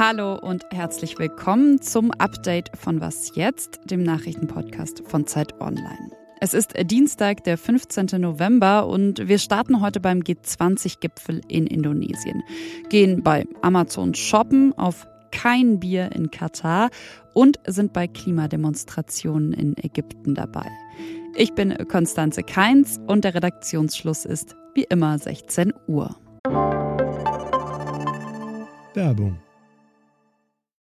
Hallo und herzlich willkommen zum Update von Was jetzt, dem Nachrichtenpodcast von Zeit Online. Es ist Dienstag, der 15. November und wir starten heute beim G20-Gipfel in Indonesien. Gehen bei Amazon shoppen, auf kein Bier in Katar und sind bei Klimademonstrationen in Ägypten dabei. Ich bin Konstanze Keins und der Redaktionsschluss ist wie immer 16 Uhr. Werbung.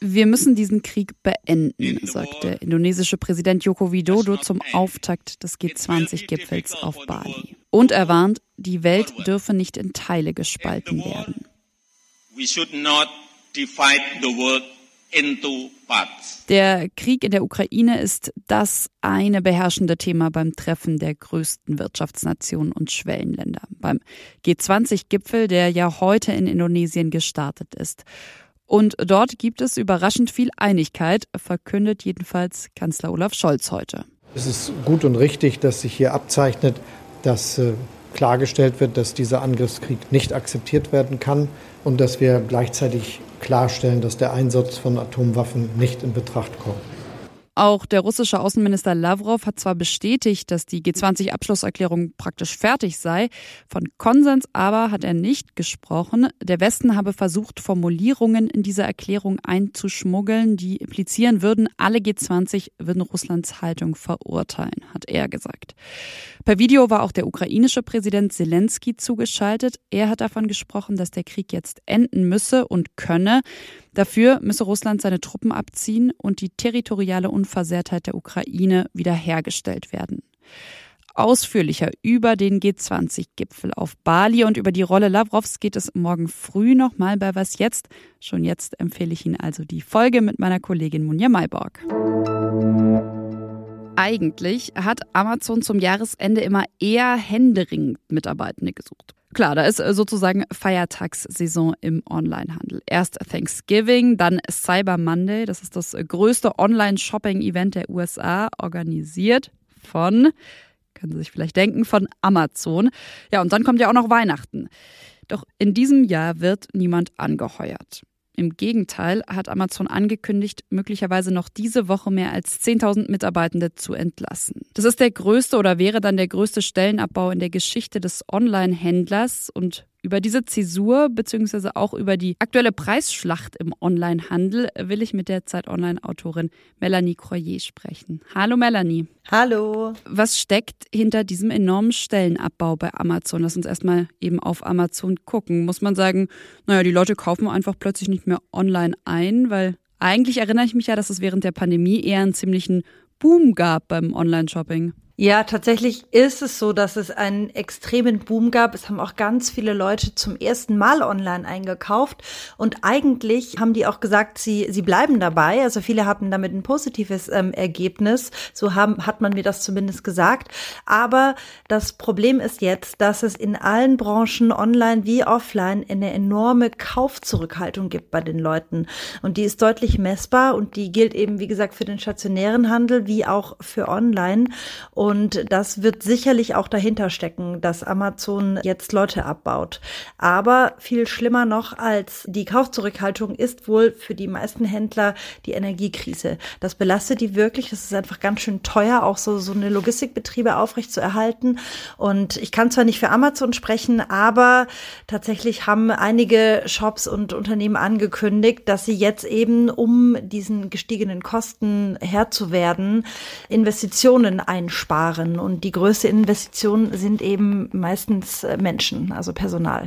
Wir müssen diesen Krieg beenden, sagt der indonesische Präsident Joko Widodo zum Auftakt des G20-Gipfels auf Bali. Und er warnt, die Welt dürfe nicht in Teile gespalten werden. We should not divide the world der Krieg in der Ukraine ist das eine beherrschende Thema beim Treffen der größten Wirtschaftsnationen und Schwellenländer, beim G20-Gipfel, der ja heute in Indonesien gestartet ist. Und dort gibt es überraschend viel Einigkeit, verkündet jedenfalls Kanzler Olaf Scholz heute. Es ist gut und richtig, dass sich hier abzeichnet, dass äh, klargestellt wird, dass dieser Angriffskrieg nicht akzeptiert werden kann und dass wir gleichzeitig klarstellen, dass der Einsatz von Atomwaffen nicht in Betracht kommt. Auch der russische Außenminister Lavrov hat zwar bestätigt, dass die G20-Abschlusserklärung praktisch fertig sei, von Konsens aber hat er nicht gesprochen. Der Westen habe versucht, Formulierungen in diese Erklärung einzuschmuggeln, die implizieren würden, alle G20 würden Russlands Haltung verurteilen, hat er gesagt. Per Video war auch der ukrainische Präsident Zelensky zugeschaltet. Er hat davon gesprochen, dass der Krieg jetzt enden müsse und könne. Dafür müsse Russland seine Truppen abziehen und die territoriale Unversehrtheit der Ukraine wiederhergestellt werden. Ausführlicher über den G20-Gipfel auf Bali und über die Rolle Lavrovs geht es morgen früh nochmal bei Was Jetzt. Schon jetzt empfehle ich Ihnen also die Folge mit meiner Kollegin Munja Mayborg. Eigentlich hat Amazon zum Jahresende immer eher händeringend Mitarbeitende gesucht. Klar, da ist äh, sozusagen Feiertagssaison im Onlinehandel. Erst Thanksgiving, dann Cyber Monday. Das ist das äh, größte Online-Shopping-Event der USA, organisiert von, können Sie sich vielleicht denken, von Amazon. Ja, und dann kommt ja auch noch Weihnachten. Doch in diesem Jahr wird niemand angeheuert. Im Gegenteil hat Amazon angekündigt, möglicherweise noch diese Woche mehr als 10.000 Mitarbeitende zu entlassen. Das ist der größte oder wäre dann der größte Stellenabbau in der Geschichte des Online-Händlers und über diese Zäsur bzw. auch über die aktuelle Preisschlacht im Onlinehandel will ich mit der Zeit Online-Autorin Melanie Croyer sprechen. Hallo Melanie. Hallo. Was steckt hinter diesem enormen Stellenabbau bei Amazon? Lass uns erstmal eben auf Amazon gucken. Muss man sagen, naja, die Leute kaufen einfach plötzlich nicht mehr online ein, weil eigentlich erinnere ich mich ja, dass es während der Pandemie eher einen ziemlichen Boom gab beim Online-Shopping. Ja, tatsächlich ist es so, dass es einen extremen Boom gab. Es haben auch ganz viele Leute zum ersten Mal online eingekauft. Und eigentlich haben die auch gesagt, sie, sie bleiben dabei. Also viele hatten damit ein positives ähm, Ergebnis. So haben, hat man mir das zumindest gesagt. Aber das Problem ist jetzt, dass es in allen Branchen, online wie offline, eine enorme Kaufzurückhaltung gibt bei den Leuten. Und die ist deutlich messbar und die gilt eben, wie gesagt, für den stationären Handel wie auch für online. Das wird sicherlich auch dahinter stecken, dass Amazon jetzt Leute abbaut. Aber viel schlimmer noch als die Kaufzurückhaltung ist wohl für die meisten Händler die Energiekrise. Das belastet die wirklich. Es ist einfach ganz schön teuer, auch so, so eine Logistikbetriebe aufrecht zu erhalten. Und ich kann zwar nicht für Amazon sprechen, aber tatsächlich haben einige Shops und Unternehmen angekündigt, dass sie jetzt eben, um diesen gestiegenen Kosten Herr zu werden, Investitionen einsparen sparen. Und die größte Investition sind eben meistens äh, Menschen, also Personal.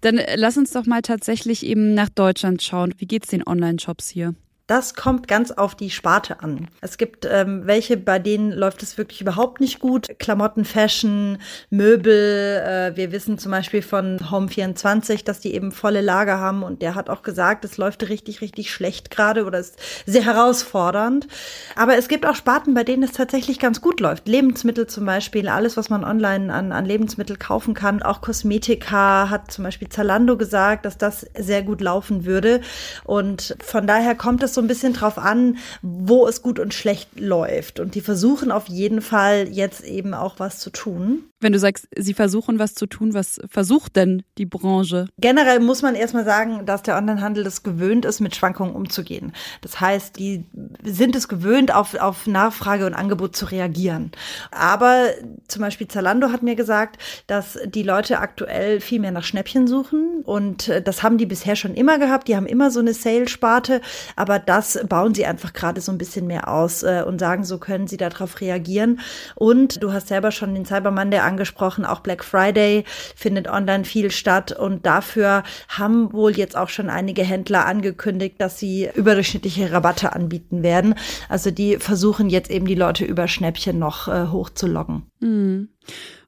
Dann äh, lass uns doch mal tatsächlich eben nach Deutschland schauen. Wie geht es den Online-Shops hier? Das kommt ganz auf die Sparte an. Es gibt ähm, welche, bei denen läuft es wirklich überhaupt nicht gut. Klamotten, Fashion, Möbel. Äh, wir wissen zum Beispiel von Home24, dass die eben volle Lager haben und der hat auch gesagt, es läuft richtig, richtig schlecht gerade oder ist sehr herausfordernd. Aber es gibt auch Sparten, bei denen es tatsächlich ganz gut läuft. Lebensmittel zum Beispiel, alles, was man online an, an Lebensmittel kaufen kann. Auch Kosmetika hat zum Beispiel Zalando gesagt, dass das sehr gut laufen würde. Und von daher kommt es so ein bisschen drauf an, wo es gut und schlecht läuft. Und die versuchen auf jeden Fall jetzt eben auch was zu tun. Wenn du sagst, sie versuchen was zu tun, was versucht denn die Branche? Generell muss man erstmal sagen, dass der Onlinehandel es gewöhnt ist, mit Schwankungen umzugehen. Das heißt, die sind es gewöhnt, auf, auf Nachfrage und Angebot zu reagieren. Aber zum Beispiel Zalando hat mir gesagt, dass die Leute aktuell viel mehr nach Schnäppchen suchen. Und äh, das haben die bisher schon immer gehabt. Die haben immer so eine Sale-Sparte. Aber das bauen sie einfach gerade so ein bisschen mehr aus äh, und sagen, so können sie darauf reagieren. Und du hast selber schon den Cybermann, der angesprochen, auch Black Friday findet online viel statt und dafür haben wohl jetzt auch schon einige Händler angekündigt, dass sie überdurchschnittliche Rabatte anbieten werden. Also die versuchen jetzt eben die Leute über Schnäppchen noch äh, hochzuloggen. Mhm.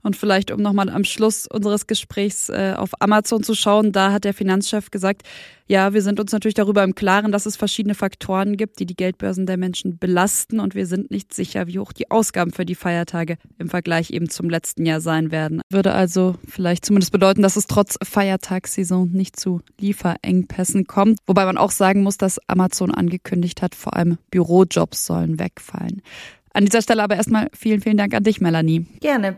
Und vielleicht, um nochmal am Schluss unseres Gesprächs äh, auf Amazon zu schauen, da hat der Finanzchef gesagt, ja, wir sind uns natürlich darüber im Klaren, dass es verschiedene Faktoren gibt, die die Geldbörsen der Menschen belasten und wir sind nicht sicher, wie hoch die Ausgaben für die Feiertage im Vergleich eben zum letzten Jahr sein werden. Würde also vielleicht zumindest bedeuten, dass es trotz Feiertagssaison nicht zu Lieferengpässen kommt. Wobei man auch sagen muss, dass Amazon angekündigt hat, vor allem Bürojobs sollen wegfallen. An dieser Stelle aber erstmal vielen, vielen Dank an dich, Melanie. Gerne.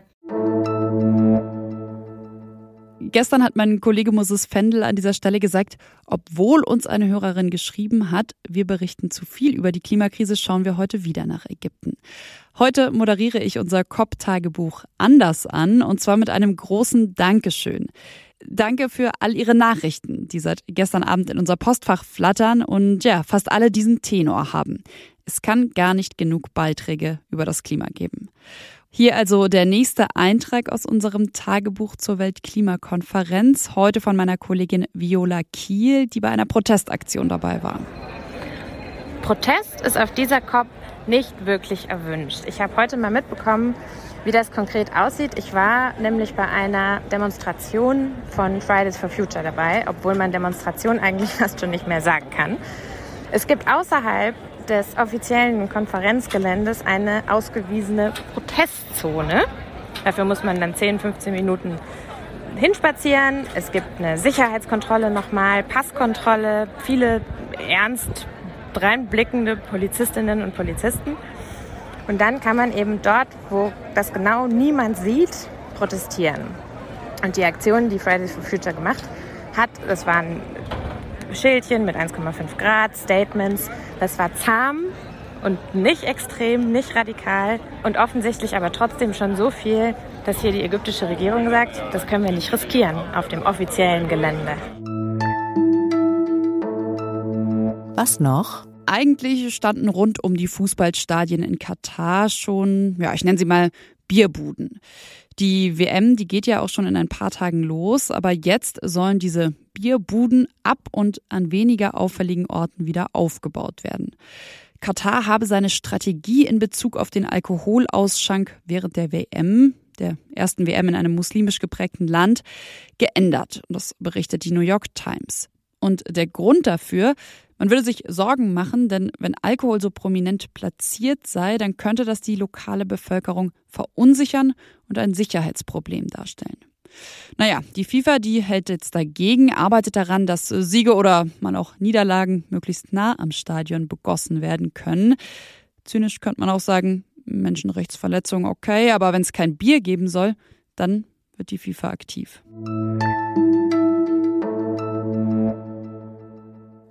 Gestern hat mein Kollege Moses Fendel an dieser Stelle gesagt, obwohl uns eine Hörerin geschrieben hat, wir berichten zu viel über die Klimakrise, schauen wir heute wieder nach Ägypten. Heute moderiere ich unser COP-Tagebuch anders an und zwar mit einem großen Dankeschön. Danke für all Ihre Nachrichten, die seit gestern Abend in unser Postfach flattern und ja, fast alle diesen Tenor haben. Es kann gar nicht genug Beiträge über das Klima geben. Hier also der nächste Eintrag aus unserem Tagebuch zur Weltklimakonferenz, heute von meiner Kollegin Viola Kiel, die bei einer Protestaktion dabei war. Protest ist auf dieser COP nicht wirklich erwünscht. Ich habe heute mal mitbekommen, wie das konkret aussieht. Ich war nämlich bei einer Demonstration von Fridays for Future dabei, obwohl man Demonstration eigentlich fast schon nicht mehr sagen kann. Es gibt außerhalb des offiziellen Konferenzgeländes eine ausgewiesene Protestzone. Dafür muss man dann 10, 15 Minuten hinspazieren. Es gibt eine Sicherheitskontrolle nochmal, Passkontrolle, viele ernst reinblickende Polizistinnen und Polizisten. Und dann kann man eben dort, wo das genau niemand sieht, protestieren. Und die Aktion, die Fridays for Future gemacht hat, das waren Schildchen mit 1,5 Grad, Statements. Das war zahm und nicht extrem, nicht radikal und offensichtlich aber trotzdem schon so viel, dass hier die ägyptische Regierung sagt, das können wir nicht riskieren auf dem offiziellen Gelände. Was noch? Eigentlich standen rund um die Fußballstadien in Katar schon, ja, ich nenne sie mal Bierbuden. Die WM, die geht ja auch schon in ein paar Tagen los, aber jetzt sollen diese Bierbuden ab und an weniger auffälligen Orten wieder aufgebaut werden. Katar habe seine Strategie in Bezug auf den Alkoholausschank während der WM, der ersten WM in einem muslimisch geprägten Land, geändert. Das berichtet die New York Times. Und der Grund dafür, man würde sich Sorgen machen, denn wenn Alkohol so prominent platziert sei, dann könnte das die lokale Bevölkerung verunsichern und ein Sicherheitsproblem darstellen. Naja, die FIFA, die hält jetzt dagegen, arbeitet daran, dass Siege oder man auch Niederlagen möglichst nah am Stadion begossen werden können. Zynisch könnte man auch sagen, Menschenrechtsverletzung okay, aber wenn es kein Bier geben soll, dann wird die FIFA aktiv.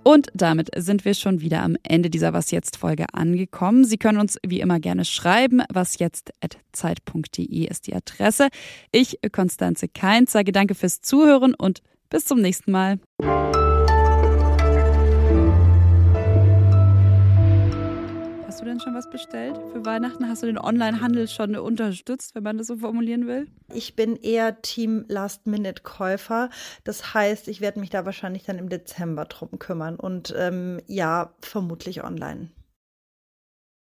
Und damit sind wir schon wieder am Ende dieser Was jetzt Folge angekommen. Sie können uns wie immer gerne schreiben. wasjetzt@zeit.de ist die Adresse. Ich, Konstanze Keins, sage danke fürs Zuhören und bis zum nächsten Mal. Was bestellt für Weihnachten? Hast du den Onlinehandel schon unterstützt, wenn man das so formulieren will? Ich bin eher Team Last-Minute-Käufer. Das heißt, ich werde mich da wahrscheinlich dann im Dezember drum kümmern und ähm, ja, vermutlich online.